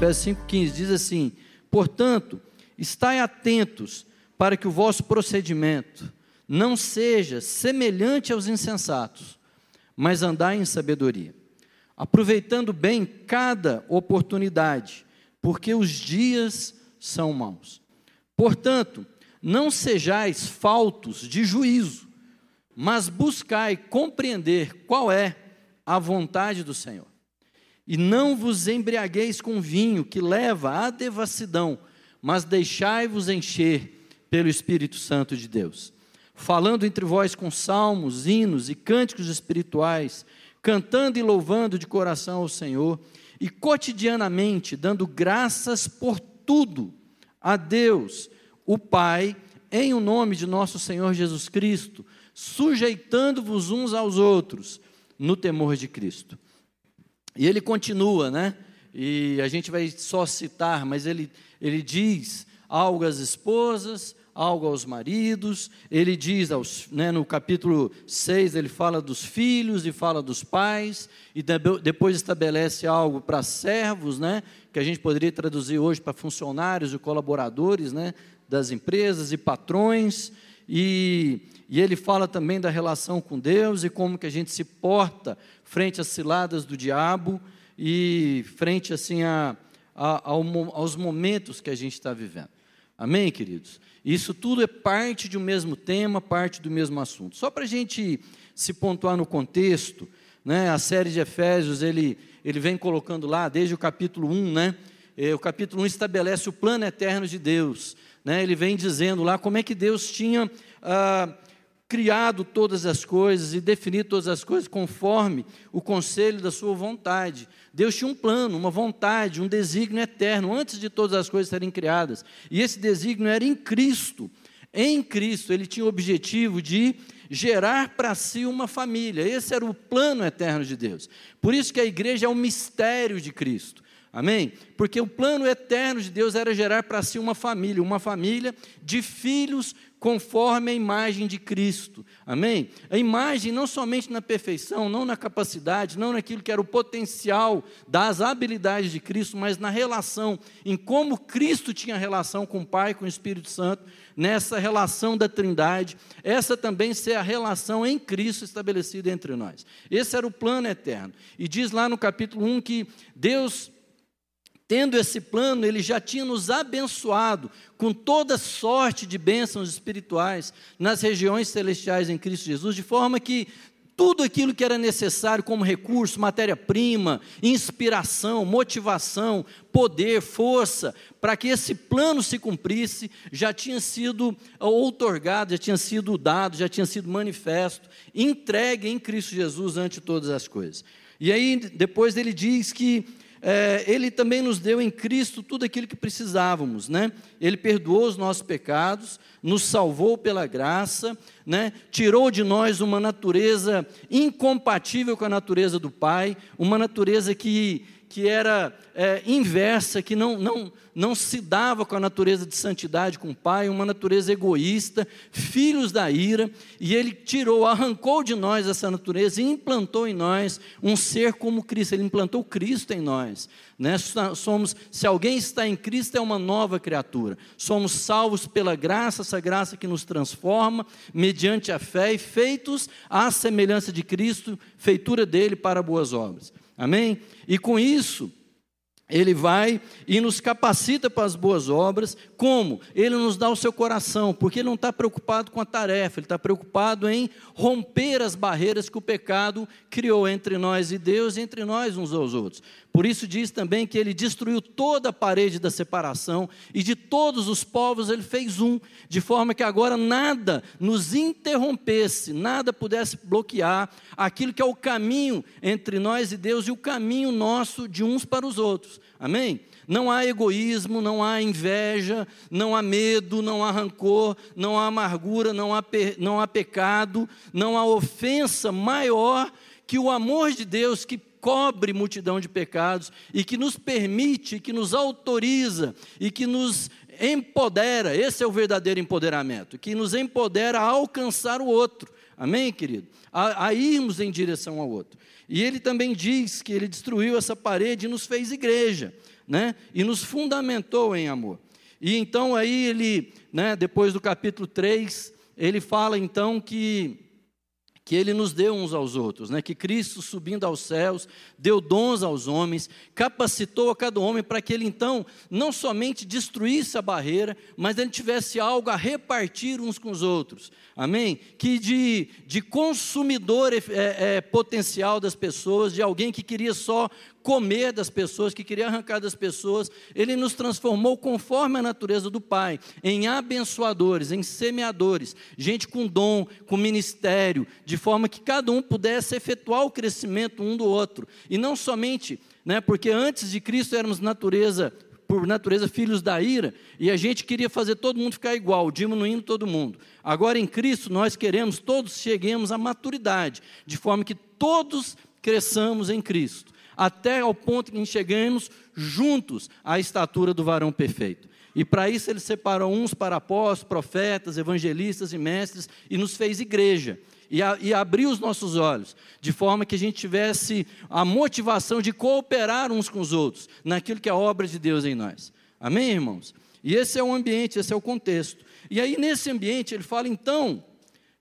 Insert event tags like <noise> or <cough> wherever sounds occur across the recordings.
Efésios 5,15 diz assim: Portanto, estai atentos para que o vosso procedimento não seja semelhante aos insensatos, mas andai em sabedoria, aproveitando bem cada oportunidade, porque os dias são maus. Portanto, não sejais faltos de juízo, mas buscai compreender qual é a vontade do Senhor. E não vos embriagueis com vinho que leva à devassidão, mas deixai-vos encher pelo Espírito Santo de Deus, falando entre vós com salmos, hinos e cânticos espirituais, cantando e louvando de coração ao Senhor, e cotidianamente dando graças por tudo a Deus, o Pai, em o nome de nosso Senhor Jesus Cristo, sujeitando-vos uns aos outros no temor de Cristo. E ele continua, né? E a gente vai só citar, mas ele, ele diz algo às esposas, algo aos maridos, ele diz aos, né, no capítulo 6, ele fala dos filhos e fala dos pais, e depois estabelece algo para servos, né, que a gente poderia traduzir hoje para funcionários e colaboradores né, das empresas e patrões, e, e ele fala também da relação com Deus e como que a gente se porta frente às ciladas do diabo e frente assim a, a, aos momentos que a gente está vivendo. Amém, queridos? Isso tudo é parte de um mesmo tema, parte do mesmo assunto. Só para a gente se pontuar no contexto, né, a série de Efésios, ele, ele vem colocando lá, desde o capítulo 1, né, o capítulo 1 estabelece o plano eterno de Deus. Né, ele vem dizendo lá como é que Deus tinha ah, criado todas as coisas e definido todas as coisas conforme o conselho da sua vontade. Deus tinha um plano, uma vontade, um desígnio eterno antes de todas as coisas serem criadas. E esse desígnio era em Cristo. Em Cristo, ele tinha o objetivo de gerar para si uma família. Esse era o plano eterno de Deus. Por isso que a igreja é um mistério de Cristo. Amém? Porque o plano eterno de Deus era gerar para si uma família, uma família de filhos conforme a imagem de Cristo. Amém? A imagem não somente na perfeição, não na capacidade, não naquilo que era o potencial das habilidades de Cristo, mas na relação, em como Cristo tinha relação com o Pai, com o Espírito Santo, nessa relação da Trindade, essa também ser a relação em Cristo estabelecida entre nós. Esse era o plano eterno. E diz lá no capítulo 1 que Deus Tendo esse plano, ele já tinha nos abençoado com toda sorte de bênçãos espirituais nas regiões celestiais em Cristo Jesus, de forma que tudo aquilo que era necessário como recurso, matéria-prima, inspiração, motivação, poder, força, para que esse plano se cumprisse, já tinha sido outorgado, já tinha sido dado, já tinha sido manifesto, entregue em Cristo Jesus ante todas as coisas. E aí, depois ele diz que é, Ele também nos deu em Cristo tudo aquilo que precisávamos, né? Ele perdoou os nossos pecados, nos salvou pela graça, né? Tirou de nós uma natureza incompatível com a natureza do Pai, uma natureza que que era é, inversa, que não, não, não se dava com a natureza de santidade com o Pai, uma natureza egoísta, filhos da ira, e Ele tirou, arrancou de nós essa natureza e implantou em nós um ser como Cristo, Ele implantou Cristo em nós. Né? Somos, se alguém está em Cristo, é uma nova criatura. Somos salvos pela graça, essa graça que nos transforma, mediante a fé, e feitos à semelhança de Cristo, feitura dele para boas obras. Amém? E com isso, ele vai e nos capacita para as boas obras. Como? Ele nos dá o seu coração, porque ele não está preocupado com a tarefa, ele está preocupado em romper as barreiras que o pecado criou entre nós e Deus e entre nós uns aos outros. Por isso diz também que ele destruiu toda a parede da separação e de todos os povos ele fez um, de forma que agora nada nos interrompesse, nada pudesse bloquear aquilo que é o caminho entre nós e Deus e o caminho nosso de uns para os outros. Amém? Não há egoísmo, não há inveja, não há medo, não há rancor, não há amargura, não há, não há pecado, não há ofensa maior que o amor de Deus que cobre multidão de pecados e que nos permite, que nos autoriza e que nos empodera, esse é o verdadeiro empoderamento, que nos empodera a alcançar o outro. Amém, querido? A, a irmos em direção ao outro. E ele também diz que ele destruiu essa parede e nos fez igreja, né? E nos fundamentou em amor. E então aí ele, né, depois do capítulo 3, ele fala então que que ele nos deu uns aos outros, né? que Cristo subindo aos céus, deu dons aos homens, capacitou a cada homem para que ele então não somente destruísse a barreira, mas ele tivesse algo a repartir uns com os outros, amém? Que de, de consumidor é, é, potencial das pessoas, de alguém que queria só comer das pessoas, que queria arrancar das pessoas, ele nos transformou conforme a natureza do Pai, em abençoadores, em semeadores, gente com dom, com ministério, de forma que cada um pudesse efetuar o crescimento um do outro, e não somente, né, porque antes de Cristo éramos natureza por natureza filhos da ira, e a gente queria fazer todo mundo ficar igual, diminuindo todo mundo. Agora em Cristo nós queremos todos cheguemos à maturidade, de forma que todos cresçamos em Cristo até ao ponto que chegamos juntos à estatura do varão perfeito. E para isso ele separou uns para apóstolos, profetas, evangelistas e mestres e nos fez igreja. E, a, e abriu os nossos olhos, de forma que a gente tivesse a motivação de cooperar uns com os outros, naquilo que é a obra de Deus em nós. Amém, irmãos? E esse é o ambiente, esse é o contexto. E aí, nesse ambiente, ele fala, então,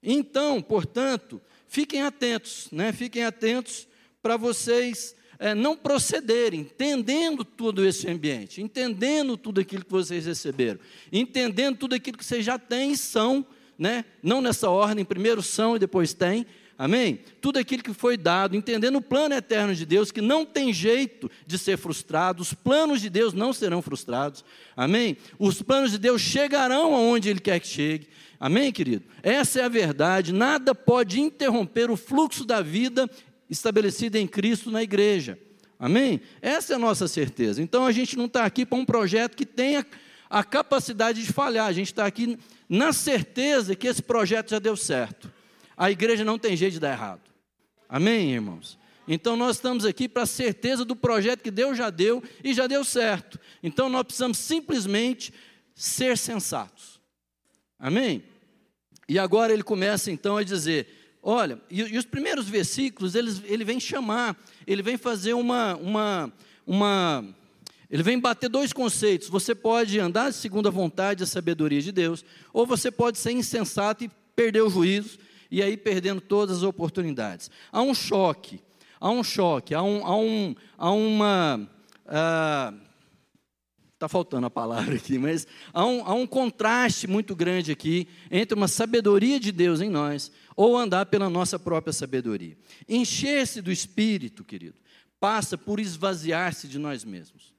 então, portanto, fiquem atentos, né? Fiquem atentos para vocês é, não procederem, entendendo todo esse ambiente, entendendo tudo aquilo que vocês receberam, entendendo tudo aquilo que vocês já têm e são, né? não nessa ordem, primeiro são e depois têm, amém? Tudo aquilo que foi dado, entendendo o plano eterno de Deus, que não tem jeito de ser frustrado, os planos de Deus não serão frustrados, amém? Os planos de Deus chegarão aonde Ele quer que chegue, Amém, querido? Essa é a verdade. Nada pode interromper o fluxo da vida estabelecida em Cristo na igreja. Amém? Essa é a nossa certeza. Então a gente não está aqui para um projeto que tenha a capacidade de falhar, a gente está aqui na certeza que esse projeto já deu certo. A igreja não tem jeito de dar errado. Amém, irmãos? Então nós estamos aqui para a certeza do projeto que Deus já deu e já deu certo. Então nós precisamos simplesmente ser sensatos. Amém? E agora ele começa então a dizer: Olha, e, e os primeiros versículos, eles, ele vem chamar, ele vem fazer uma, uma, uma. Ele vem bater dois conceitos. Você pode andar segundo a vontade e a sabedoria de Deus, ou você pode ser insensato e perder o juízo, e aí perdendo todas as oportunidades. Há um choque, há um choque, há, um, há, um, há uma. Está faltando a palavra aqui, mas há um, há um contraste muito grande aqui entre uma sabedoria de Deus em nós ou andar pela nossa própria sabedoria. Encher-se do Espírito, querido, passa por esvaziar-se de nós mesmos.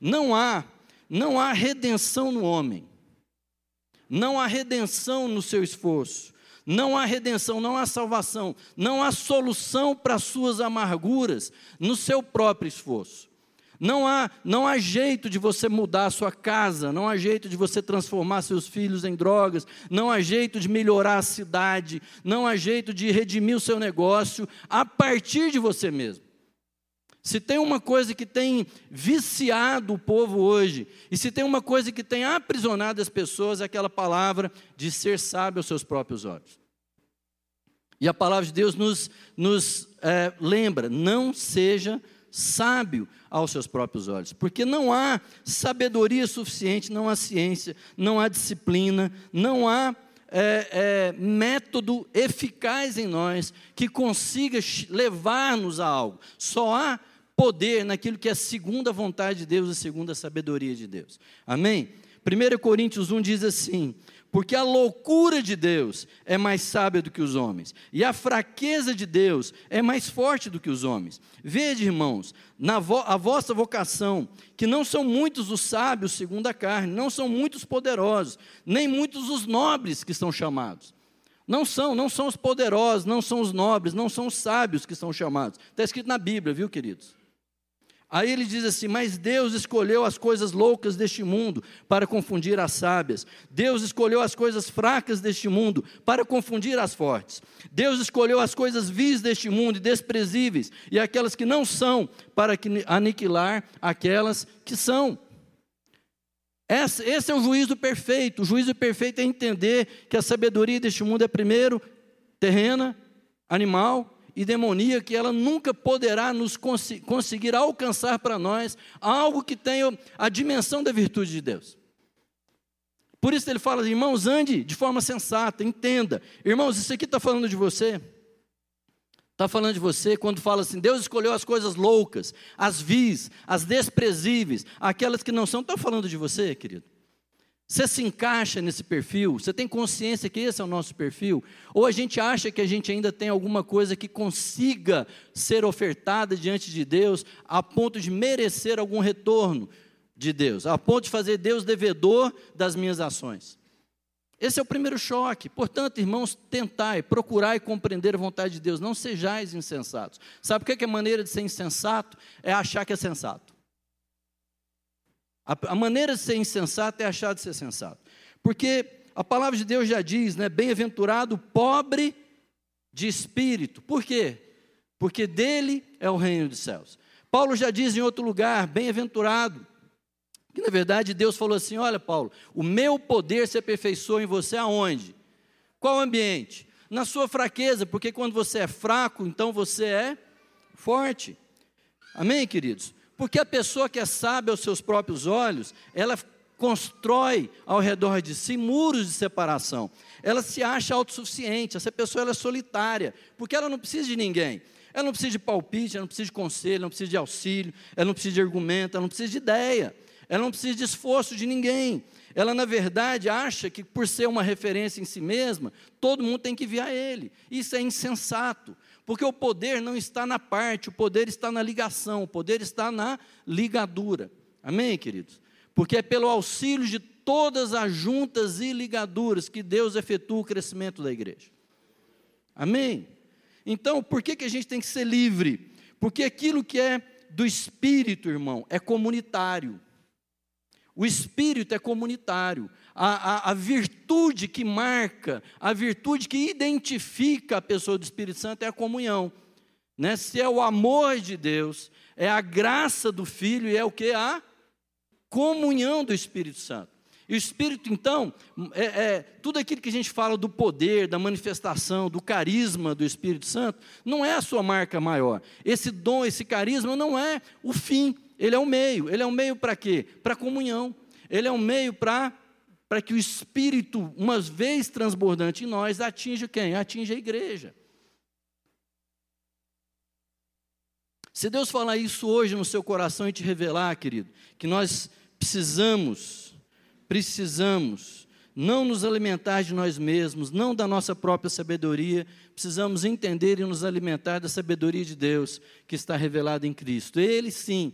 Não há, não há redenção no homem. Não há redenção no seu esforço. Não há redenção, não há salvação, não há solução para as suas amarguras no seu próprio esforço. Não há, não há jeito de você mudar a sua casa, não há jeito de você transformar seus filhos em drogas, não há jeito de melhorar a cidade, não há jeito de redimir o seu negócio a partir de você mesmo. Se tem uma coisa que tem viciado o povo hoje, e se tem uma coisa que tem aprisionado as pessoas, é aquela palavra de ser sábio aos seus próprios olhos. E a palavra de Deus nos, nos é, lembra: não seja sábio aos seus próprios olhos, porque não há sabedoria suficiente, não há ciência, não há disciplina, não há é, é, método eficaz em nós que consiga levar-nos a algo. Só há poder naquilo que é a vontade de Deus e segundo a sabedoria de Deus. Amém? 1 Coríntios 1 diz assim: porque a loucura de Deus é mais sábia do que os homens, e a fraqueza de Deus é mais forte do que os homens. Vede, irmãos, na vo a vossa vocação, que não são muitos os sábios segundo a carne, não são muitos poderosos, nem muitos os nobres que são chamados. Não são, não são os poderosos, não são os nobres, não são os sábios que são chamados. Está escrito na Bíblia, viu, queridos? Aí ele diz assim: Mas Deus escolheu as coisas loucas deste mundo para confundir as sábias. Deus escolheu as coisas fracas deste mundo para confundir as fortes. Deus escolheu as coisas vis deste mundo e desprezíveis e aquelas que não são para aniquilar aquelas que são. Esse é o juízo perfeito. O juízo perfeito é entender que a sabedoria deste mundo é primeiro terrena, animal e demoníaca, que ela nunca poderá nos cons conseguir alcançar para nós algo que tenha a dimensão da virtude de Deus. Por isso ele fala, irmãos, ande de forma sensata, entenda. Irmãos, isso aqui está falando de você. Está falando de você quando fala assim: Deus escolheu as coisas loucas, as vis, as desprezíveis, aquelas que não são. Está falando de você, querido? Você se encaixa nesse perfil? Você tem consciência que esse é o nosso perfil? Ou a gente acha que a gente ainda tem alguma coisa que consiga ser ofertada diante de Deus a ponto de merecer algum retorno de Deus, a ponto de fazer Deus devedor das minhas ações? Esse é o primeiro choque. Portanto, irmãos, tentai, procurai compreender a vontade de Deus. Não sejais insensatos. Sabe o que é a maneira de ser insensato? É achar que é sensato. A, a maneira de ser insensato é achar de ser sensato. Porque a palavra de Deus já diz, né? Bem-aventurado pobre de espírito. Por quê? Porque dele é o reino dos céus. Paulo já diz em outro lugar: bem-aventurado. Que na verdade Deus falou assim: olha, Paulo, o meu poder se aperfeiçoa em você aonde? Qual ambiente? Na sua fraqueza, porque quando você é fraco, então você é forte. Amém, queridos? Porque a pessoa que é sábia aos seus próprios olhos, ela constrói ao redor de si muros de separação. Ela se acha autossuficiente, essa pessoa é solitária, porque ela não precisa de ninguém. Ela não precisa de palpite, ela não precisa de conselho, ela não precisa de auxílio, ela não precisa de argumento, ela não precisa de ideia. Ela não precisa de esforço de ninguém. Ela, na verdade, acha que por ser uma referência em si mesma, todo mundo tem que vir a ele. Isso é insensato. Porque o poder não está na parte, o poder está na ligação, o poder está na ligadura. Amém, queridos? Porque é pelo auxílio de todas as juntas e ligaduras que Deus efetua o crescimento da igreja. Amém? Então, por que, que a gente tem que ser livre? Porque aquilo que é do espírito, irmão, é comunitário. O espírito é comunitário a, a, a, virtude que marca, a virtude que identifica a pessoa do Espírito Santo é a comunhão. Né? Se é o amor de Deus, é a graça do Filho e é o que? A comunhão do Espírito Santo. E o Espírito, então, é, é, tudo aquilo que a gente fala do poder, da manifestação, do carisma do Espírito Santo, não é a sua marca maior. Esse dom, esse carisma não é o fim, ele é o meio. Ele é um meio para quê? Para comunhão. Ele é um meio para para que o Espírito, uma vez transbordante em nós, atinja quem? Atinja a igreja. Se Deus falar isso hoje no seu coração e te revelar, querido, que nós precisamos, precisamos não nos alimentar de nós mesmos, não da nossa própria sabedoria, precisamos entender e nos alimentar da sabedoria de Deus que está revelada em Cristo. Ele sim,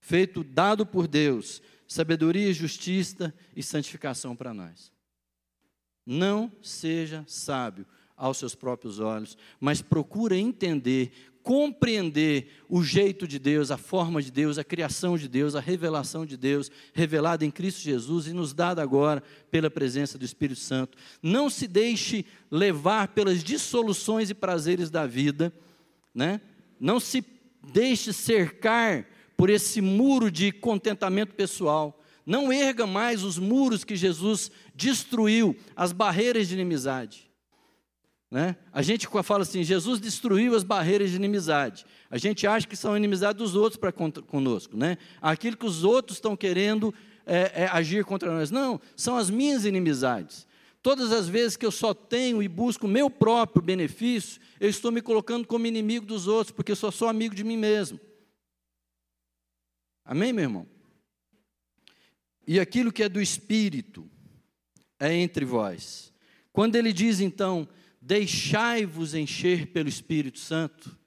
feito, dado por Deus, sabedoria, justiça e santificação para nós. Não seja sábio aos seus próprios olhos, mas procura entender, compreender o jeito de Deus, a forma de Deus, a criação de Deus, a revelação de Deus, revelada em Cristo Jesus e nos dada agora pela presença do Espírito Santo. Não se deixe levar pelas dissoluções e prazeres da vida, né? Não se deixe cercar por esse muro de contentamento pessoal. Não erga mais os muros que Jesus destruiu, as barreiras de inimizade. Né? A gente fala assim: Jesus destruiu as barreiras de inimizade. A gente acha que são inimizade dos outros para conosco, né? Aquilo que os outros estão querendo é, é, agir contra nós. Não, são as minhas inimizades. Todas as vezes que eu só tenho e busco meu próprio benefício, eu estou me colocando como inimigo dos outros, porque eu só sou amigo de mim mesmo. Amém, meu irmão? E aquilo que é do Espírito é entre vós. Quando ele diz então, deixai-vos encher pelo Espírito Santo,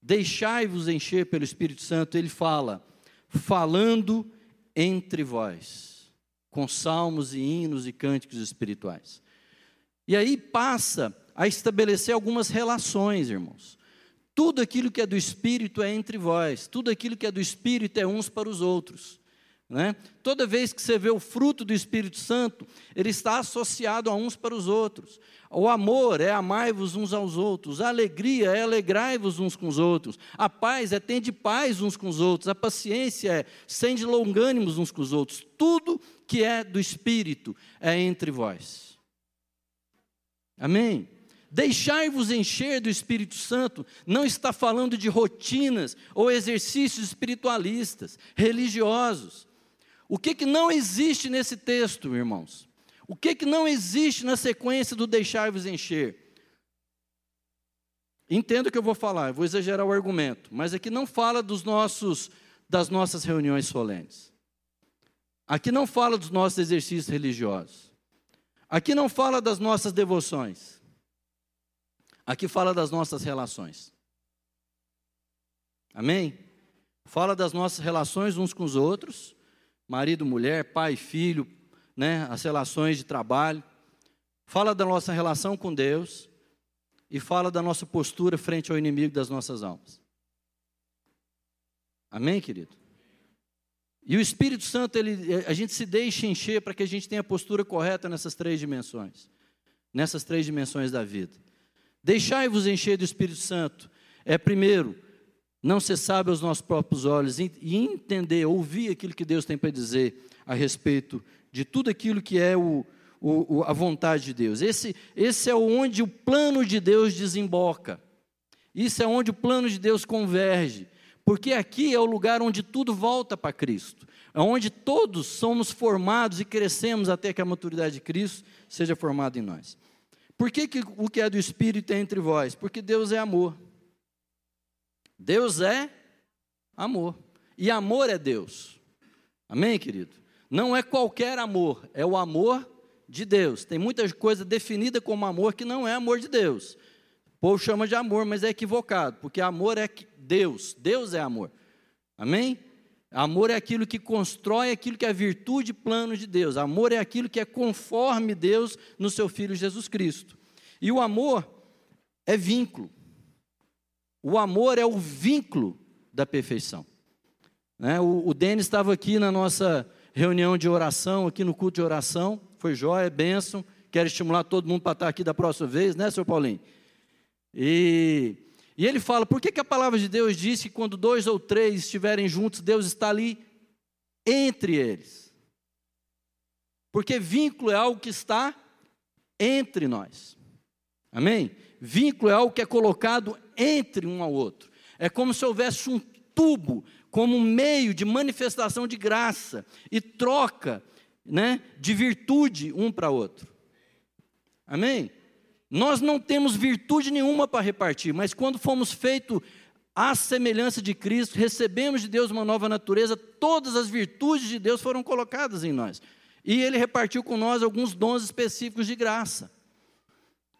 deixai-vos encher pelo Espírito Santo, ele fala, falando entre vós, com salmos e hinos e cânticos espirituais. E aí passa a estabelecer algumas relações, irmãos. Tudo aquilo que é do Espírito é entre vós, tudo aquilo que é do Espírito é uns para os outros. Né? Toda vez que você vê o fruto do Espírito Santo, ele está associado a uns para os outros. O amor é amai-vos uns aos outros, a alegria é alegrai-vos uns com os outros, a paz é ter de paz uns com os outros, a paciência é sende longânimos uns com os outros. Tudo que é do Espírito é entre vós. Amém? Deixai-vos encher do Espírito Santo não está falando de rotinas ou exercícios espiritualistas, religiosos. O que, que não existe nesse texto, irmãos? O que, que não existe na sequência do deixai-vos encher? Entendo o que eu vou falar, vou exagerar o argumento, mas aqui não fala dos nossos, das nossas reuniões solenes. Aqui não fala dos nossos exercícios religiosos. Aqui não fala das nossas devoções. Aqui fala das nossas relações. Amém? Fala das nossas relações uns com os outros, marido, mulher, pai, filho, né, as relações de trabalho. Fala da nossa relação com Deus e fala da nossa postura frente ao inimigo das nossas almas. Amém, querido? E o Espírito Santo, ele, a gente se deixa encher para que a gente tenha a postura correta nessas três dimensões. Nessas três dimensões da vida. Deixai-vos encher do Espírito Santo. É primeiro, não sábio aos nossos próprios olhos e entender, ouvir aquilo que Deus tem para dizer a respeito de tudo aquilo que é o, o, a vontade de Deus. Esse, esse é onde o plano de Deus desemboca. Isso é onde o plano de Deus converge. Porque aqui é o lugar onde tudo volta para Cristo. É onde todos somos formados e crescemos até que a maturidade de Cristo seja formada em nós. Por que, que o que é do Espírito é entre vós? Porque Deus é amor. Deus é amor. E amor é Deus. Amém, querido? Não é qualquer amor, é o amor de Deus. Tem muita coisa definida como amor que não é amor de Deus. O povo chama de amor, mas é equivocado, porque amor é Deus. Deus é amor. Amém? Amor é aquilo que constrói aquilo que é virtude e plano de Deus. Amor é aquilo que é conforme Deus no seu Filho Jesus Cristo. E o amor é vínculo. O amor é o vínculo da perfeição. Né? O, o Denis estava aqui na nossa reunião de oração, aqui no culto de oração, foi jóia, bênção. Quero estimular todo mundo para estar aqui da próxima vez, né, senhor Paulinho? E, e ele fala: por que, que a palavra de Deus diz que quando dois ou três estiverem juntos, Deus está ali entre eles? Porque vínculo é algo que está entre nós. Amém? Vínculo é algo que é colocado entre um ao outro. É como se houvesse um tubo como um meio de manifestação de graça e troca né, de virtude um para outro. Amém? Nós não temos virtude nenhuma para repartir, mas quando fomos feitos à semelhança de Cristo, recebemos de Deus uma nova natureza, todas as virtudes de Deus foram colocadas em nós. E Ele repartiu com nós alguns dons específicos de graça.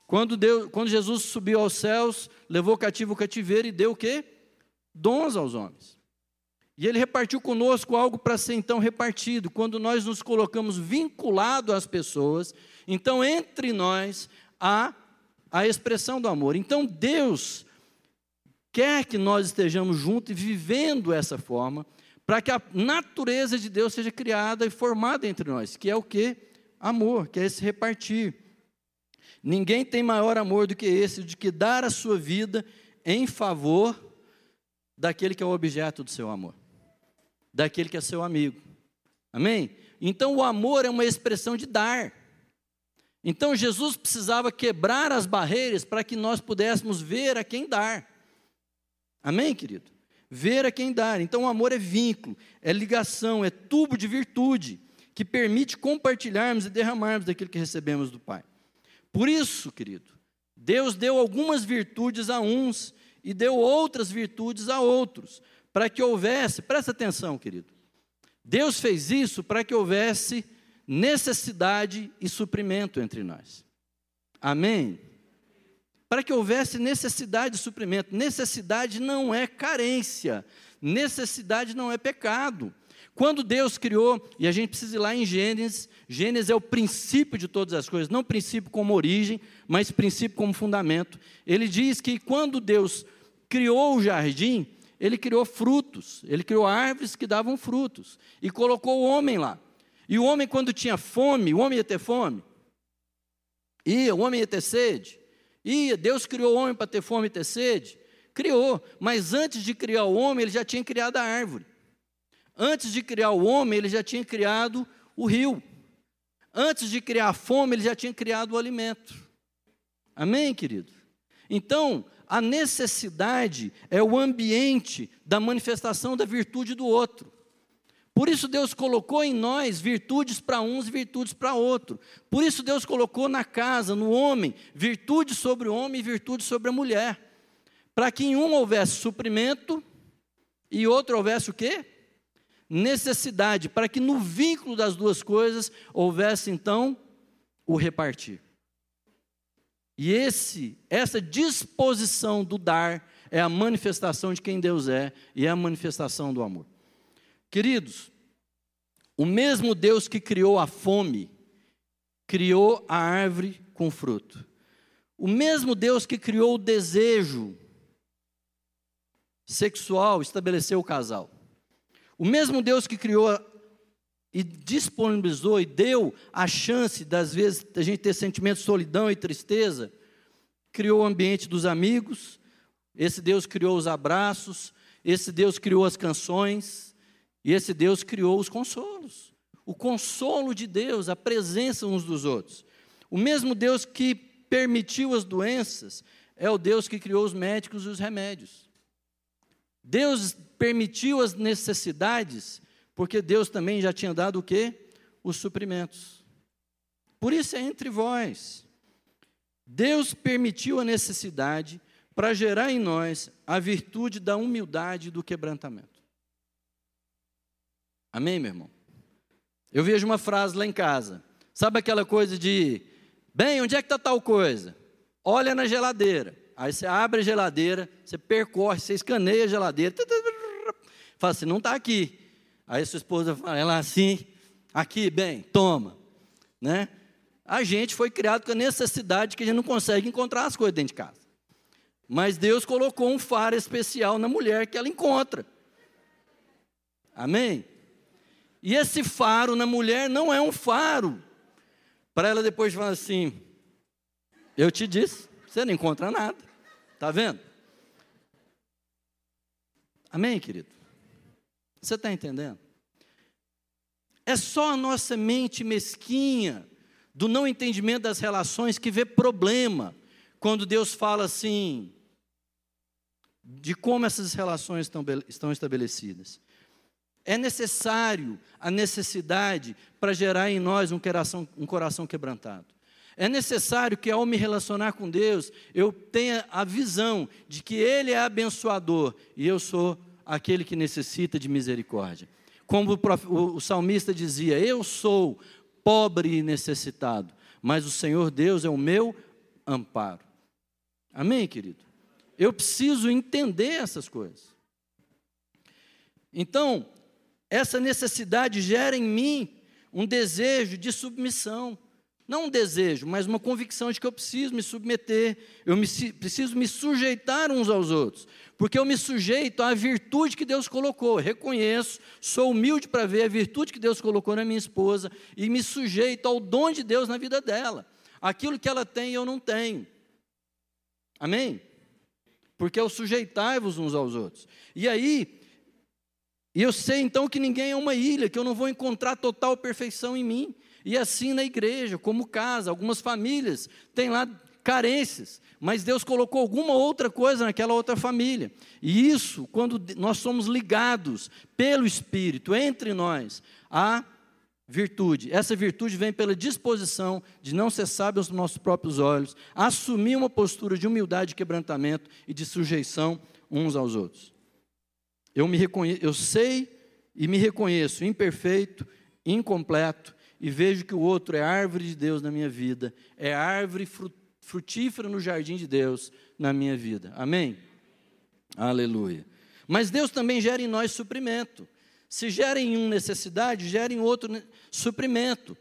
Quando, Deus, quando Jesus subiu aos céus, levou cativo o cativeiro e deu o quê? Dons aos homens. E ele repartiu conosco algo para ser então repartido. Quando nós nos colocamos vinculados às pessoas, então entre nós há a expressão do amor. Então Deus quer que nós estejamos juntos e vivendo essa forma, para que a natureza de Deus seja criada e formada entre nós, que é o que? Amor, que é esse repartir. Ninguém tem maior amor do que esse, de que dar a sua vida em favor daquele que é o objeto do seu amor daquele que é seu amigo. Amém? Então o amor é uma expressão de dar. Então Jesus precisava quebrar as barreiras para que nós pudéssemos ver a quem dar. Amém, querido? Ver a quem dar. Então o amor é vínculo, é ligação, é tubo de virtude que permite compartilharmos e derramarmos daquilo que recebemos do Pai. Por isso, querido, Deus deu algumas virtudes a uns e deu outras virtudes a outros para que houvesse, presta atenção, querido. Deus fez isso para que houvesse necessidade e suprimento entre nós. Amém? Para que houvesse necessidade e suprimento. Necessidade não é carência, necessidade não é pecado. Quando Deus criou, e a gente precisa ir lá em Gênesis, Gênesis é o princípio de todas as coisas, não princípio como origem, mas princípio como fundamento. Ele diz que quando Deus criou o jardim, ele criou frutos, ele criou árvores que davam frutos e colocou o homem lá. E o homem, quando tinha fome, o homem ia ter fome? Ia, o homem ia ter sede? Ia, Deus criou o homem para ter fome e ter sede? Criou, mas antes de criar o homem, ele já tinha criado a árvore. Antes de criar o homem, ele já tinha criado o rio. Antes de criar a fome, ele já tinha criado o alimento. Amém, querido? Então, a necessidade é o ambiente da manifestação da virtude do outro. Por isso Deus colocou em nós virtudes para uns e virtudes para outro. Por isso Deus colocou na casa, no homem, virtude sobre o homem e virtude sobre a mulher. Para que em um houvesse suprimento e outro houvesse o quê? Necessidade, para que no vínculo das duas coisas houvesse então o repartir. E esse, essa disposição do dar é a manifestação de quem Deus é e é a manifestação do amor. Queridos, o mesmo Deus que criou a fome, criou a árvore com fruto. O mesmo Deus que criou o desejo sexual, estabeleceu o casal. O mesmo Deus que criou e disponibilizou e deu a chance das vezes da gente ter sentimentos de solidão e tristeza, criou o ambiente dos amigos, esse Deus criou os abraços, esse Deus criou as canções, e esse Deus criou os consolos. O consolo de Deus, a presença uns dos outros. O mesmo Deus que permitiu as doenças é o Deus que criou os médicos e os remédios. Deus permitiu as necessidades porque Deus também já tinha dado o quê? Os suprimentos. Por isso é entre vós. Deus permitiu a necessidade para gerar em nós a virtude da humildade e do quebrantamento. Amém, meu irmão? Eu vejo uma frase lá em casa. Sabe aquela coisa de, bem, onde é que está tal coisa? Olha na geladeira. Aí você abre a geladeira, você percorre, você escaneia a geladeira. Fala assim, não está aqui. Aí sua esposa fala, ela assim, aqui, bem, toma. Né? A gente foi criado com a necessidade que a gente não consegue encontrar as coisas dentro de casa. Mas Deus colocou um faro especial na mulher que ela encontra. Amém? E esse faro na mulher não é um faro para ela depois falar assim: Eu te disse, você não encontra nada. Está vendo? Amém, querido? Você está entendendo? É só a nossa mente mesquinha, do não entendimento das relações, que vê problema quando Deus fala assim, de como essas relações estão, estão estabelecidas. É necessário a necessidade para gerar em nós um coração, um coração quebrantado. É necessário que ao me relacionar com Deus, eu tenha a visão de que Ele é abençoador e eu sou aquele que necessita de misericórdia. Como o, o salmista dizia: Eu sou pobre e necessitado, mas o Senhor Deus é o meu amparo. Amém, querido? Eu preciso entender essas coisas. Então, essa necessidade gera em mim um desejo de submissão. Não um desejo, mas uma convicção de que eu preciso me submeter, eu me, preciso me sujeitar uns aos outros, porque eu me sujeito à virtude que Deus colocou. reconheço, sou humilde para ver a virtude que Deus colocou na minha esposa e me sujeito ao dom de Deus na vida dela. Aquilo que ela tem eu não tenho. Amém? Porque eu sujeitai-vos uns aos outros. E aí, eu sei então que ninguém é uma ilha, que eu não vou encontrar total perfeição em mim. E assim na igreja, como casa, algumas famílias têm lá carências, mas Deus colocou alguma outra coisa naquela outra família. E isso, quando nós somos ligados pelo Espírito entre nós, a virtude. Essa virtude vem pela disposição de não ser sábio aos nossos próprios olhos, assumir uma postura de humildade, quebrantamento e de sujeição uns aos outros. Eu me reconheço, eu sei e me reconheço imperfeito, incompleto, e vejo que o outro é árvore de Deus na minha vida, é árvore frutífera no jardim de Deus na minha vida. Amém? Aleluia. Mas Deus também gera em nós suprimento. Se gera em um necessidade, gera em outro suprimento.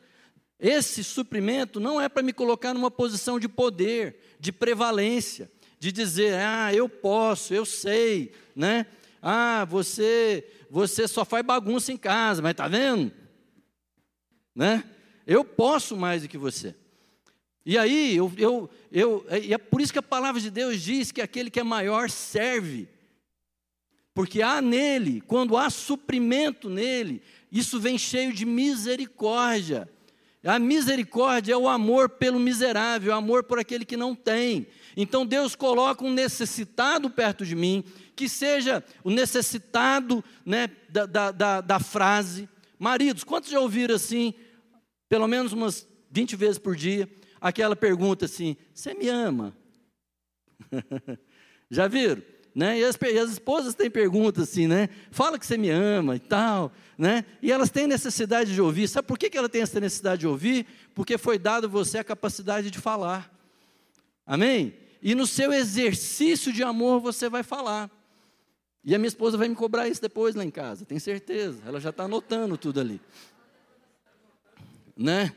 Esse suprimento não é para me colocar numa posição de poder, de prevalência, de dizer, ah, eu posso, eu sei, né? Ah, você, você só faz bagunça em casa, mas tá vendo? né? Eu posso mais do que você. E aí, eu, eu, eu, e é por isso que a palavra de Deus diz que aquele que é maior serve. Porque há nele, quando há suprimento nele, isso vem cheio de misericórdia. A misericórdia é o amor pelo miserável, o amor por aquele que não tem. Então Deus coloca um necessitado perto de mim, que seja o necessitado né, da, da, da, da frase. Maridos, quantos já ouviram assim, pelo menos umas 20 vezes por dia, aquela pergunta assim: Você me ama? <laughs> já viram? Né? E, as, e as esposas têm perguntas assim, né? Fala que você me ama e tal, né? E elas têm necessidade de ouvir. Sabe por que, que ela tem essa necessidade de ouvir? Porque foi dado você a capacidade de falar. Amém? E no seu exercício de amor você vai falar. E a minha esposa vai me cobrar isso depois lá em casa, tenho certeza. Ela já está anotando tudo ali. Né?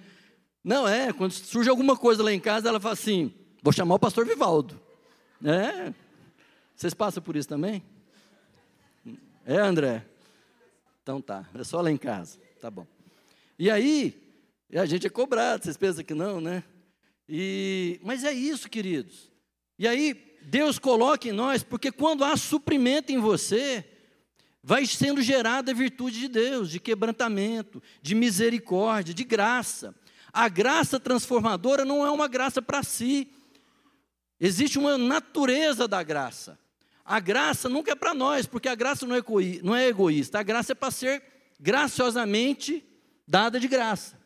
Não é, quando surge alguma coisa lá em casa, ela fala assim: vou chamar o pastor Vivaldo. É, vocês passam por isso também? É, André? Então tá, é só lá em casa, tá bom. E aí, a gente é cobrado, vocês pensam que não, né? E, mas é isso, queridos. E aí, Deus coloca em nós, porque quando há suprimento em você, vai sendo gerada a virtude de Deus, de quebrantamento, de misericórdia, de graça. A graça transformadora não é uma graça para si, existe uma natureza da graça. A graça nunca é para nós, porque a graça não é, não é egoísta, a graça é para ser graciosamente dada de graça.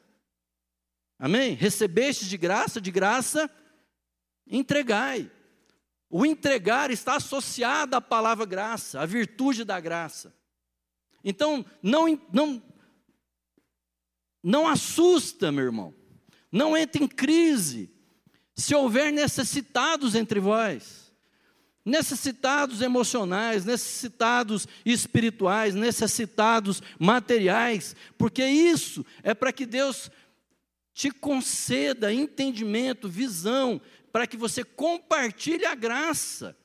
Amém? Recebeste de graça, de graça, entregai. O entregar está associado à palavra graça, à virtude da graça. Então, não, não, não assusta, meu irmão. Não entre em crise se houver necessitados entre vós necessitados emocionais, necessitados espirituais, necessitados materiais, porque isso é para que Deus te conceda entendimento, visão, para que você compartilhe a graça.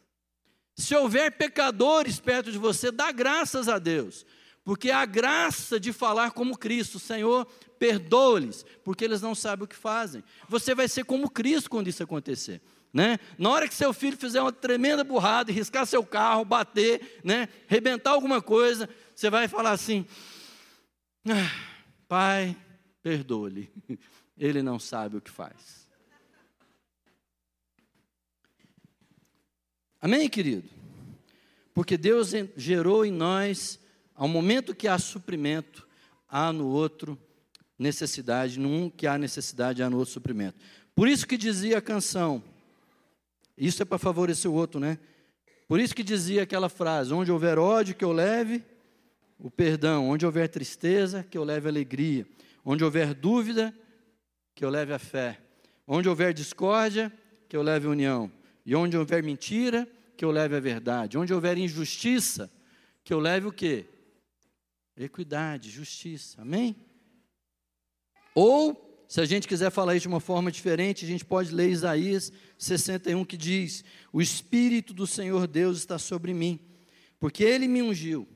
Se houver pecadores perto de você, dá graças a Deus, porque a graça de falar como Cristo, Senhor, perdoa-lhes, porque eles não sabem o que fazem. Você vai ser como Cristo quando isso acontecer. Né? Na hora que seu filho fizer uma tremenda burrada riscar seu carro, bater, né? rebentar alguma coisa, você vai falar assim: ah, Pai, perdoe-lhe, <laughs> ele não sabe o que faz. Amém, querido? Porque Deus gerou em nós, ao momento que há suprimento, há no outro necessidade, num que há necessidade, há no outro suprimento. Por isso que dizia a canção, isso é para favorecer o outro, né? Por isso que dizia aquela frase: onde houver ódio, que eu leve o perdão, onde houver tristeza, que eu leve alegria, onde houver dúvida, que eu leve a fé, onde houver discórdia, que eu leve a união, e onde houver mentira, que eu leve a verdade, onde houver injustiça, que eu leve o quê? Equidade, justiça, amém? Ou se a gente quiser falar isso de uma forma diferente, a gente pode ler Isaías 61 que diz: O Espírito do Senhor Deus está sobre mim, porque Ele me ungiu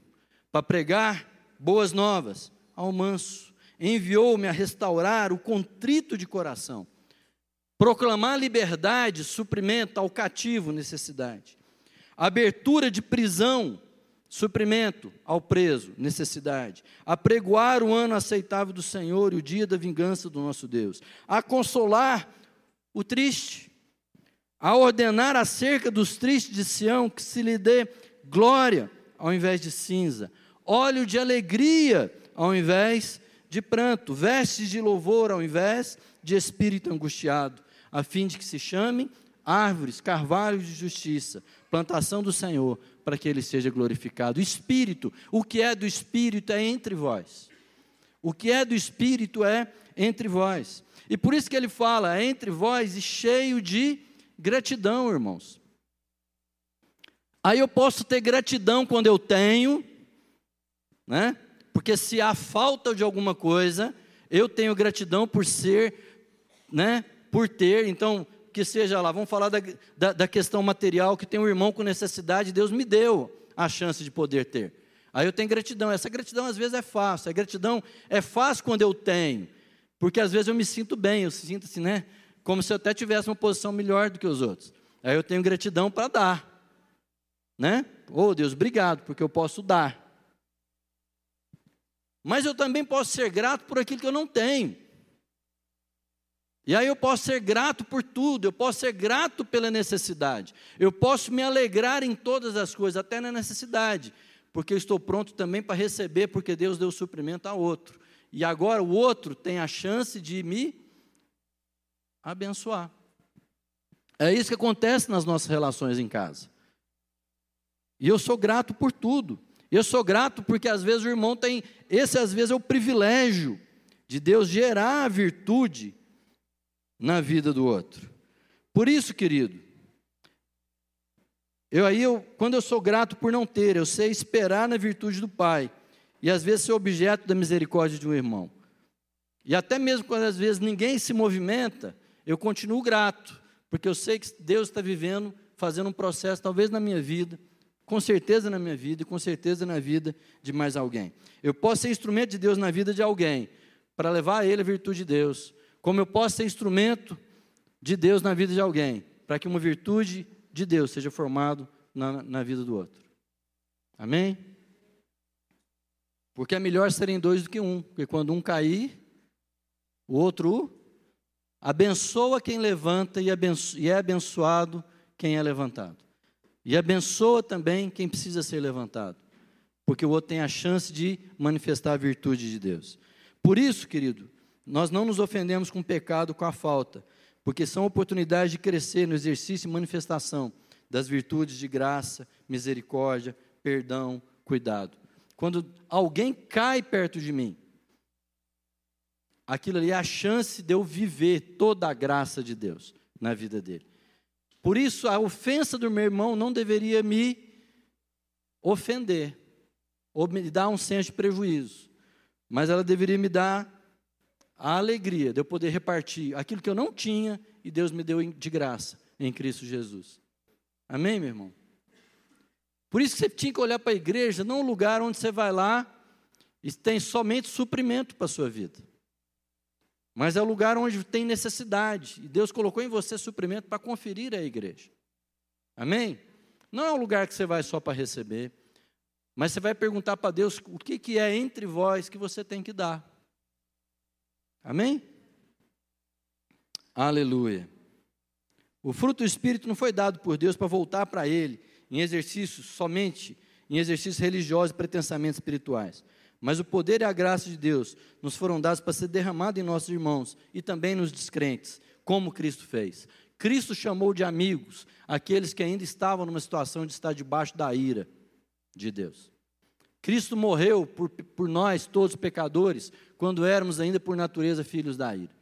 para pregar boas novas ao manso, enviou-me a restaurar o contrito de coração, proclamar liberdade, suprimento ao cativo, necessidade, abertura de prisão suprimento ao preso, necessidade, apregoar o ano aceitável do Senhor e o dia da vingança do nosso Deus, a consolar o triste, a ordenar acerca dos tristes de Sião que se lhe dê glória ao invés de cinza, óleo de alegria ao invés de pranto, vestes de louvor ao invés de espírito angustiado, a fim de que se chamem árvores, carvalhos de justiça, plantação do Senhor, para que ele seja glorificado. Espírito, o que é do Espírito é entre vós. O que é do Espírito é entre vós. E por isso que ele fala, é entre vós e cheio de gratidão, irmãos. Aí eu posso ter gratidão quando eu tenho, né? Porque se há falta de alguma coisa, eu tenho gratidão por ser, né? Por ter. Então, que seja lá, vamos falar da, da, da, questão material, que tem um irmão com necessidade, Deus me deu a chance de poder ter. Aí eu tenho gratidão. Essa gratidão às vezes é fácil. A gratidão é fácil quando eu tenho, porque às vezes eu me sinto bem, eu sinto assim, né? Como se eu até tivesse uma posição melhor do que os outros. Aí eu tenho gratidão para dar, né? Oh Deus, obrigado, porque eu posso dar. Mas eu também posso ser grato por aquilo que eu não tenho. E aí eu posso ser grato por tudo, eu posso ser grato pela necessidade, eu posso me alegrar em todas as coisas, até na necessidade, porque eu estou pronto também para receber, porque Deus deu suprimento a outro. E agora o outro tem a chance de me abençoar. É isso que acontece nas nossas relações em casa. E eu sou grato por tudo. Eu sou grato porque às vezes o irmão tem, esse às vezes é o privilégio de Deus gerar a virtude na vida do outro. Por isso, querido, eu aí eu, quando eu sou grato por não ter, eu sei esperar na virtude do Pai e às vezes ser objeto da misericórdia de um irmão. E até mesmo quando às vezes ninguém se movimenta, eu continuo grato, porque eu sei que Deus está vivendo, fazendo um processo, talvez na minha vida, com certeza na minha vida e com certeza na vida de mais alguém. Eu posso ser instrumento de Deus na vida de alguém, para levar a ele a virtude de Deus, como eu posso ser instrumento de Deus na vida de alguém, para que uma virtude de Deus seja formado na, na vida do outro. Amém? Porque é melhor serem dois do que um, porque quando um cair, o outro abençoa quem levanta e, e é abençoado quem é levantado. E abençoa também quem precisa ser levantado, porque o outro tem a chance de manifestar a virtude de Deus. Por isso, querido, nós não nos ofendemos com o pecado, com a falta, porque são oportunidades de crescer no exercício e manifestação das virtudes de graça, misericórdia, perdão, cuidado. Quando alguém cai perto de mim, aquilo ali é a chance de eu viver toda a graça de Deus na vida dele. Por isso, a ofensa do meu irmão não deveria me ofender, ou me dar um senso de prejuízo, mas ela deveria me dar a alegria de eu poder repartir aquilo que eu não tinha e Deus me deu de graça em Cristo Jesus. Amém, meu irmão? Por isso que você tinha que olhar para a igreja, não um lugar onde você vai lá e tem somente suprimento para a sua vida. Mas é o lugar onde tem necessidade. E Deus colocou em você suprimento para conferir a igreja. Amém? Não é um lugar que você vai só para receber. Mas você vai perguntar para Deus o que, que é entre vós que você tem que dar. Amém? Aleluia. O fruto do Espírito não foi dado por Deus para voltar para Ele em exercícios somente, em exercícios religiosos e pretensamente espirituais. Mas o poder e a graça de Deus nos foram dados para ser derramado em nossos irmãos e também nos descrentes, como Cristo fez. Cristo chamou de amigos aqueles que ainda estavam numa situação de estar debaixo da ira de Deus. Cristo morreu por, por nós, todos pecadores, quando éramos ainda por natureza filhos da ira.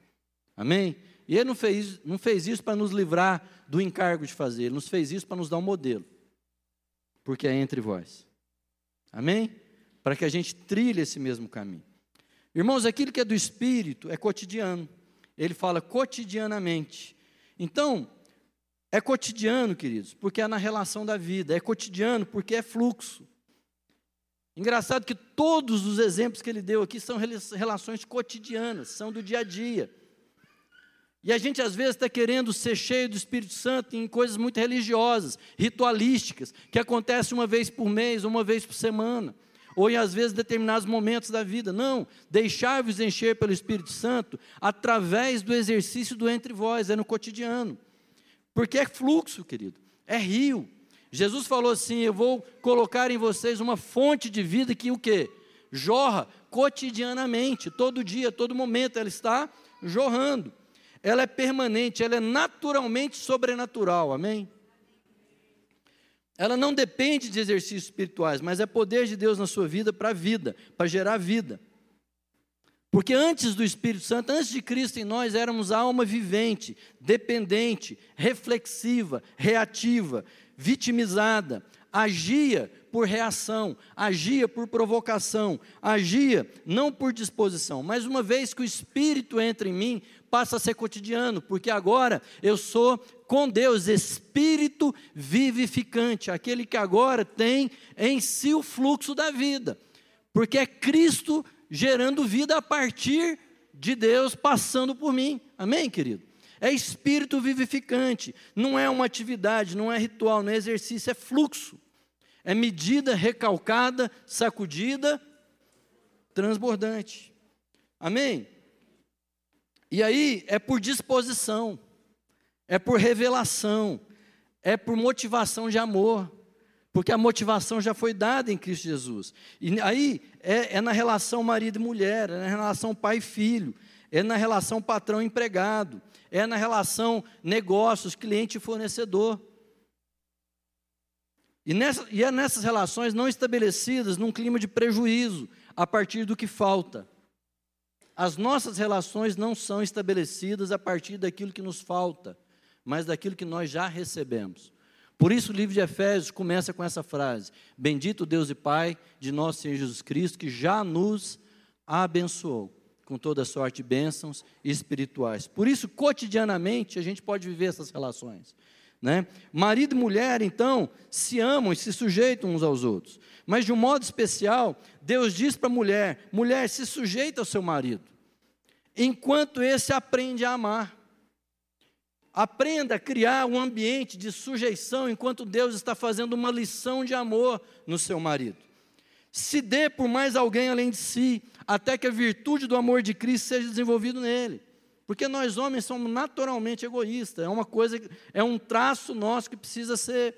Amém? E Ele não fez, não fez isso para nos livrar do encargo de fazer, Ele nos fez isso para nos dar um modelo, porque é entre vós. Amém? Para que a gente trilhe esse mesmo caminho. Irmãos, aquilo que é do Espírito é cotidiano. Ele fala cotidianamente. Então, é cotidiano, queridos, porque é na relação da vida. É cotidiano porque é fluxo. Engraçado que todos os exemplos que ele deu aqui são relações cotidianas, são do dia a dia. E a gente às vezes está querendo ser cheio do Espírito Santo em coisas muito religiosas, ritualísticas, que acontecem uma vez por mês, uma vez por semana, ou em às vezes determinados momentos da vida. Não, deixai-vos encher pelo Espírito Santo através do exercício do entre vós, é no cotidiano. Porque é fluxo, querido, é rio. Jesus falou assim: Eu vou colocar em vocês uma fonte de vida que o que? Jorra cotidianamente, todo dia, todo momento, ela está jorrando. Ela é permanente, ela é naturalmente sobrenatural, amém? Ela não depende de exercícios espirituais, mas é poder de Deus na sua vida para a vida, para gerar vida. Porque antes do Espírito Santo, antes de Cristo em nós, éramos alma vivente, dependente, reflexiva, reativa, vitimizada, agia por reação, agia por provocação, agia não por disposição, mas uma vez que o Espírito entra em mim, passa a ser cotidiano, porque agora eu sou com Deus, Espírito vivificante, aquele que agora tem em si o fluxo da vida, porque é Cristo gerando vida a partir de Deus passando por mim, amém, querido? É espírito vivificante, não é uma atividade, não é ritual, não é exercício, é fluxo. É medida recalcada, sacudida, transbordante. Amém? E aí é por disposição, é por revelação, é por motivação de amor, porque a motivação já foi dada em Cristo Jesus. E aí é, é na relação marido e mulher, é na relação pai e filho, é na relação patrão-empregado, é na relação negócios, cliente fornecedor. E, nessa, e é nessas relações não estabelecidas num clima de prejuízo, a partir do que falta. As nossas relações não são estabelecidas a partir daquilo que nos falta, mas daquilo que nós já recebemos. Por isso o livro de Efésios começa com essa frase: Bendito Deus e Pai de nosso Senhor Jesus Cristo, que já nos abençoou com toda sorte de bênçãos espirituais. Por isso, cotidianamente, a gente pode viver essas relações. Né? Marido e mulher, então, se amam e se sujeitam uns aos outros. Mas, de um modo especial, Deus diz para a mulher: mulher, se sujeita ao seu marido, enquanto esse aprende a amar. Aprenda a criar um ambiente de sujeição enquanto Deus está fazendo uma lição de amor no seu marido. Se dê por mais alguém além de si, até que a virtude do amor de Cristo seja desenvolvido nele. Porque nós homens somos naturalmente egoístas, é uma coisa, é um traço nosso que precisa ser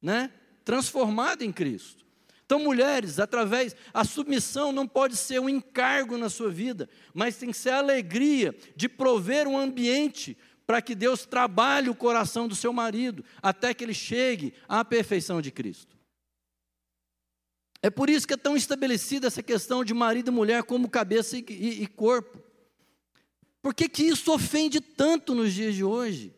né, transformado em Cristo. Então, mulheres, através, a submissão não pode ser um encargo na sua vida, mas tem que ser a alegria de prover um ambiente para que Deus trabalhe o coração do seu marido, até que ele chegue à perfeição de Cristo. É por isso que é tão estabelecida essa questão de marido e mulher como cabeça e, e, e corpo. Por que, que isso ofende tanto nos dias de hoje?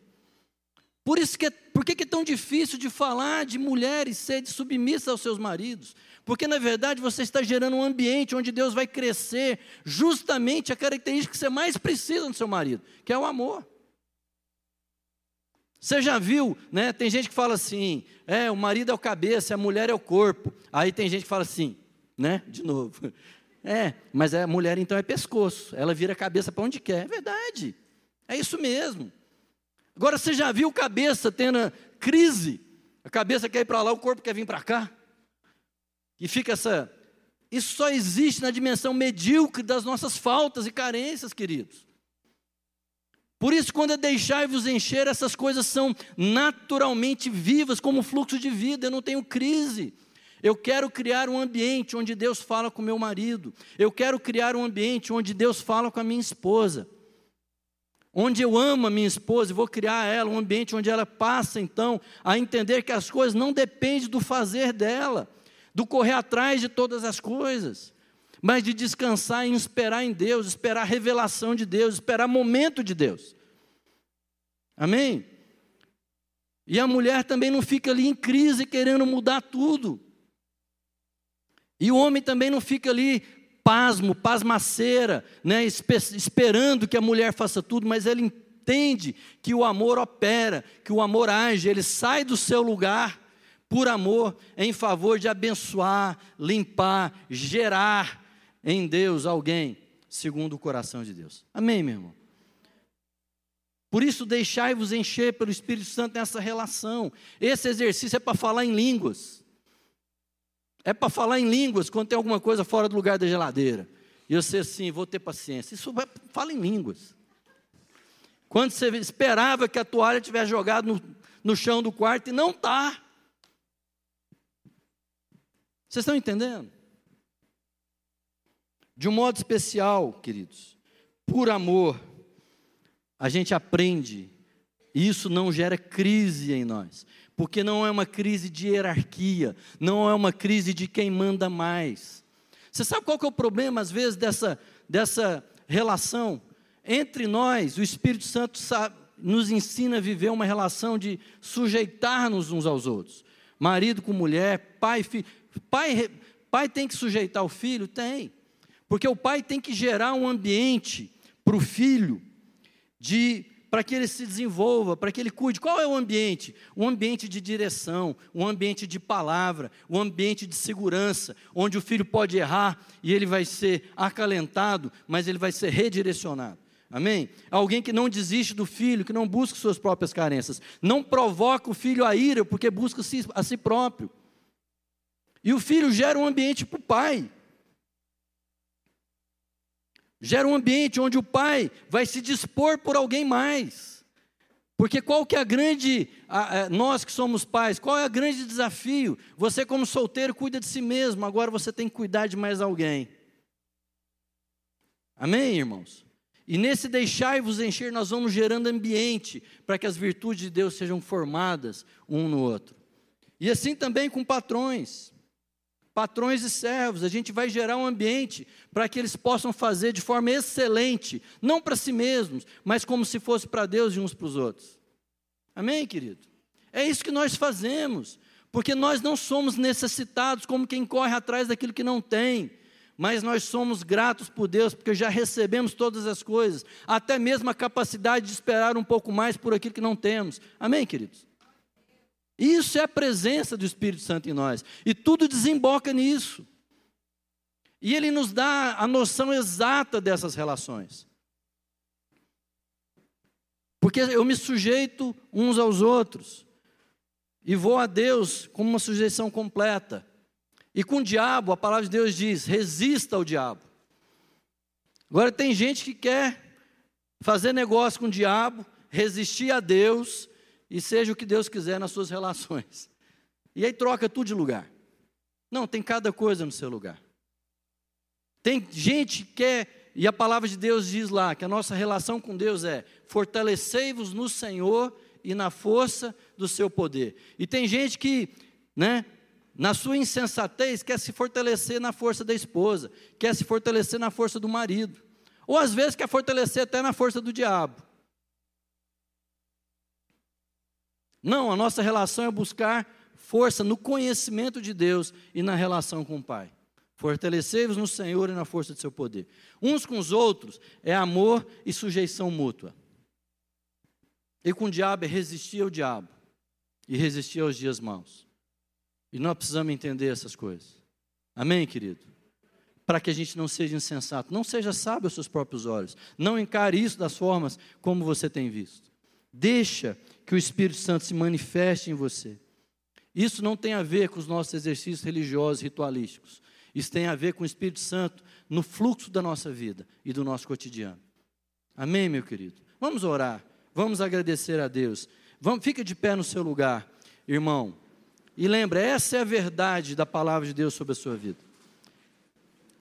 Por isso que é, por que, que é tão difícil de falar de mulheres serem submissas aos seus maridos? Porque na verdade você está gerando um ambiente onde Deus vai crescer justamente a característica que você mais precisa no seu marido, que é o amor. Você já viu, né? Tem gente que fala assim: é, o marido é o cabeça, a mulher é o corpo. Aí tem gente que fala assim, né? De novo. <laughs> É, mas a mulher então é pescoço, ela vira a cabeça para onde quer. É verdade, é isso mesmo. Agora você já viu cabeça tendo crise? A cabeça quer ir para lá, o corpo quer vir para cá. E fica essa. Isso só existe na dimensão medíocre das nossas faltas e carências, queridos. Por isso, quando é deixar-vos encher, essas coisas são naturalmente vivas, como fluxo de vida. Eu não tenho crise. Eu quero criar um ambiente onde Deus fala com meu marido. Eu quero criar um ambiente onde Deus fala com a minha esposa. Onde eu amo a minha esposa e vou criar ela, um ambiente onde ela passa então a entender que as coisas não dependem do fazer dela, do correr atrás de todas as coisas mas de descansar e esperar em Deus, esperar a revelação de Deus, esperar momento de Deus. Amém? E a mulher também não fica ali em crise querendo mudar tudo. E o homem também não fica ali pasmo, pasmaceira, né, esperando que a mulher faça tudo, mas ele entende que o amor opera, que o amor age, ele sai do seu lugar por amor em favor de abençoar, limpar, gerar, em Deus alguém segundo o coração de Deus. Amém, meu irmão? Por isso, deixai-vos encher pelo Espírito Santo nessa relação. Esse exercício é para falar em línguas. É para falar em línguas quando tem alguma coisa fora do lugar da geladeira. E você assim, vou ter paciência. Isso vai, fala em línguas. Quando você esperava que a toalha tivesse jogado no, no chão do quarto e não está. Vocês estão entendendo? De um modo especial, queridos, por amor, a gente aprende, e isso não gera crise em nós, porque não é uma crise de hierarquia, não é uma crise de quem manda mais. Você sabe qual que é o problema, às vezes, dessa, dessa relação? Entre nós, o Espírito Santo sabe, nos ensina a viver uma relação de sujeitar-nos uns aos outros. Marido com mulher, pai, filho. Pai, pai tem que sujeitar o filho? Tem. Porque o pai tem que gerar um ambiente para o filho de para que ele se desenvolva, para que ele cuide. Qual é o ambiente? Um ambiente de direção, um ambiente de palavra, um ambiente de segurança, onde o filho pode errar e ele vai ser acalentado, mas ele vai ser redirecionado. Amém? Alguém que não desiste do filho, que não busca suas próprias carências, não provoca o filho a ira, porque busca a si próprio. E o filho gera um ambiente para o pai. Gera um ambiente onde o pai vai se dispor por alguém mais. Porque qual que é a grande, a, a, nós que somos pais, qual é o grande desafio? Você como solteiro cuida de si mesmo, agora você tem que cuidar de mais alguém. Amém, irmãos? E nesse deixai-vos encher, nós vamos gerando ambiente para que as virtudes de Deus sejam formadas um no outro. E assim também com patrões, patrões e servos, a gente vai gerar um ambiente para que eles possam fazer de forma excelente, não para si mesmos, mas como se fosse para Deus e uns para os outros. Amém, querido? É isso que nós fazemos, porque nós não somos necessitados como quem corre atrás daquilo que não tem mas nós somos gratos por Deus, porque já recebemos todas as coisas, até mesmo a capacidade de esperar um pouco mais por aquilo que não temos. Amém, queridos? Isso é a presença do Espírito Santo em nós, e tudo desemboca nisso. E ele nos dá a noção exata dessas relações. Porque eu me sujeito uns aos outros, e vou a Deus com uma sujeição completa. E com o diabo, a palavra de Deus diz: resista ao diabo. Agora, tem gente que quer fazer negócio com o diabo, resistir a Deus e seja o que Deus quiser nas suas relações. E aí troca tudo de lugar. Não, tem cada coisa no seu lugar. Tem gente que quer, e a palavra de Deus diz lá, que a nossa relação com Deus é: fortalecei-vos no Senhor e na força do seu poder. E tem gente que, né, na sua insensatez, quer se fortalecer na força da esposa, quer se fortalecer na força do marido, ou às vezes quer fortalecer até na força do diabo. Não, a nossa relação é buscar força no conhecimento de Deus e na relação com o Pai. Fortalecei-vos no Senhor e na força de seu poder. Uns com os outros é amor e sujeição mútua. E com o diabo é resistir ao diabo e resistir aos dias maus. E nós precisamos entender essas coisas. Amém, querido? Para que a gente não seja insensato, não seja sábio aos seus próprios olhos, não encare isso das formas como você tem visto. Deixa que o Espírito Santo se manifeste em você. Isso não tem a ver com os nossos exercícios religiosos, ritualísticos. Isso tem a ver com o Espírito Santo no fluxo da nossa vida e do nosso cotidiano. Amém, meu querido? Vamos orar, vamos agradecer a Deus. Vamos, fica de pé no seu lugar, irmão. E lembra, essa é a verdade da palavra de Deus sobre a sua vida.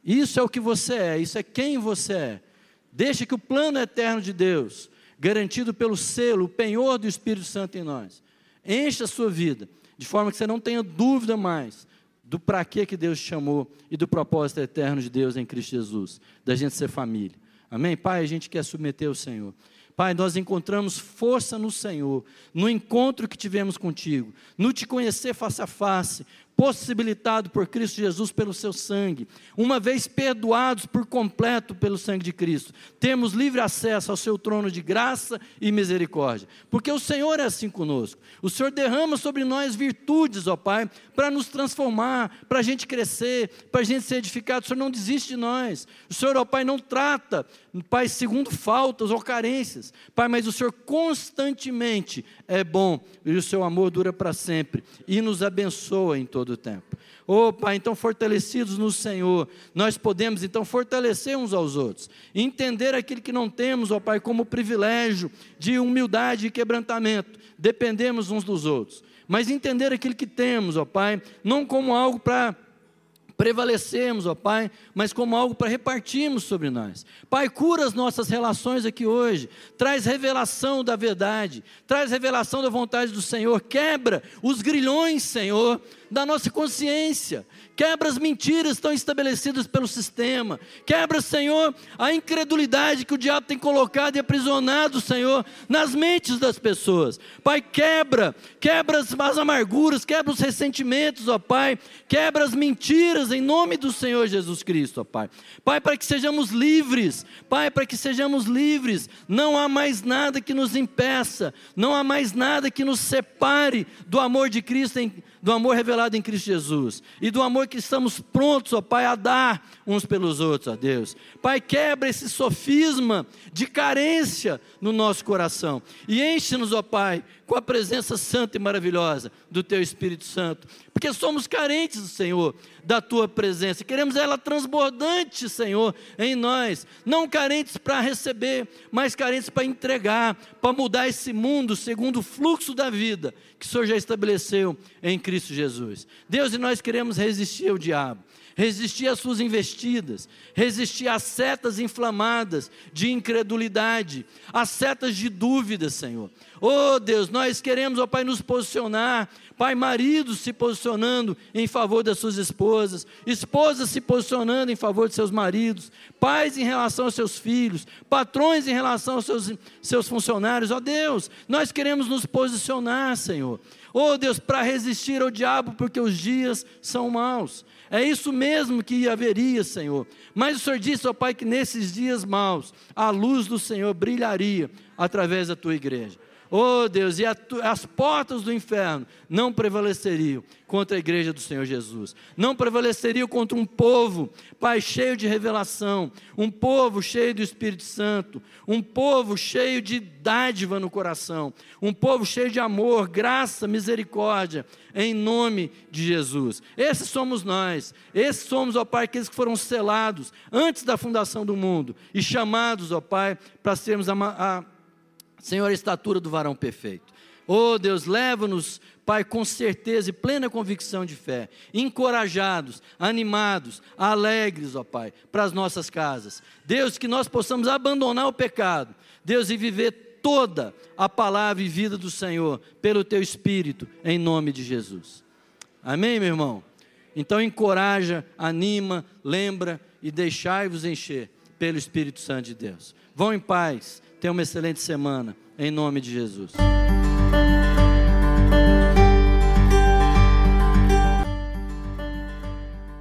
Isso é o que você é, isso é quem você é. Deixa que o plano eterno de Deus, garantido pelo selo, o penhor do Espírito Santo em nós, encha a sua vida, de forma que você não tenha dúvida mais do para que que Deus te chamou e do propósito eterno de Deus em Cristo Jesus, da gente ser família. Amém? Pai, a gente quer submeter ao Senhor. Pai, nós encontramos força no Senhor, no encontro que tivemos contigo, no te conhecer face a face, possibilitado por Cristo Jesus pelo seu sangue, uma vez perdoados por completo pelo sangue de Cristo, temos livre acesso ao seu trono de graça e misericórdia, porque o Senhor é assim conosco. O Senhor derrama sobre nós virtudes, ó Pai, para nos transformar, para a gente crescer, para a gente ser edificado. O Senhor não desiste de nós. O Senhor, ó Pai, não trata, Pai, segundo faltas ou carências, Pai, mas o Senhor constantemente é bom e o seu amor dura para sempre e nos abençoa em todo o tempo. Oh, Pai, então fortalecidos no Senhor, nós podemos então fortalecer uns aos outros, entender aquilo que não temos, ó oh, Pai, como privilégio de humildade e quebrantamento, dependemos uns dos outros, mas entender aquilo que temos, ó oh, Pai, não como algo para prevalecemos, ó Pai, mas como algo para repartirmos sobre nós. Pai, cura as nossas relações aqui hoje, traz revelação da verdade, traz revelação da vontade do Senhor, quebra os grilhões, Senhor, da nossa consciência, quebra as mentiras estão estabelecidas pelo sistema, quebra, Senhor, a incredulidade que o diabo tem colocado e aprisionado, Senhor, nas mentes das pessoas. Pai, quebra, quebra as, as amarguras, quebra os ressentimentos, ó Pai, quebra as mentiras em nome do Senhor Jesus Cristo, ó Pai. Pai, para que sejamos livres, Pai, para que sejamos livres, não há mais nada que nos impeça, não há mais nada que nos separe do amor de Cristo em do amor revelado em Cristo Jesus e do amor que estamos prontos, ó Pai, a dar uns pelos outros, ó Deus. Pai, quebra esse sofisma de carência no nosso coração e enche-nos, ó Pai, com a presença santa e maravilhosa do Teu Espírito Santo, porque somos carentes, Senhor, da Tua presença, queremos ela transbordante, Senhor, em nós, não carentes para receber, mas carentes para entregar, para mudar esse mundo segundo o fluxo da vida que o Senhor já estabeleceu em Cristo Jesus. Deus, e nós queremos resistir ao diabo resistir às suas investidas, resistir às setas inflamadas de incredulidade, às setas de dúvida, Senhor. Oh Deus, nós queremos, ó oh, Pai, nos posicionar. Pai, maridos se posicionando em favor das suas esposas, esposas se posicionando em favor de seus maridos, pais em relação aos seus filhos, patrões em relação aos seus, seus funcionários. Ó oh, Deus, nós queremos nos posicionar, Senhor. Oh Deus, para resistir ao diabo, porque os dias são maus. É isso mesmo que haveria, Senhor. Mas o Senhor disse, ó Pai, que nesses dias maus a luz do Senhor brilharia através da tua igreja. Oh Deus, e a, as portas do inferno não prevaleceriam contra a igreja do Senhor Jesus, não prevaleceriam contra um povo, Pai, cheio de revelação, um povo cheio do Espírito Santo, um povo cheio de dádiva no coração, um povo cheio de amor, graça, misericórdia, em nome de Jesus. Esses somos nós, esses somos, ó Pai, aqueles que foram selados antes da fundação do mundo e chamados, ó Pai, para sermos a, a Senhor, a estatura do varão perfeito. Oh Deus, leva-nos, Pai, com certeza e plena convicção de fé, encorajados, animados, alegres, ó Pai, para as nossas casas. Deus, que nós possamos abandonar o pecado, Deus, e viver toda a palavra e vida do Senhor pelo Teu Espírito, em nome de Jesus. Amém, meu irmão? Então encoraja, anima, lembra e deixai-vos encher pelo Espírito Santo de Deus. Vão em paz Tenha uma excelente semana, em nome de Jesus.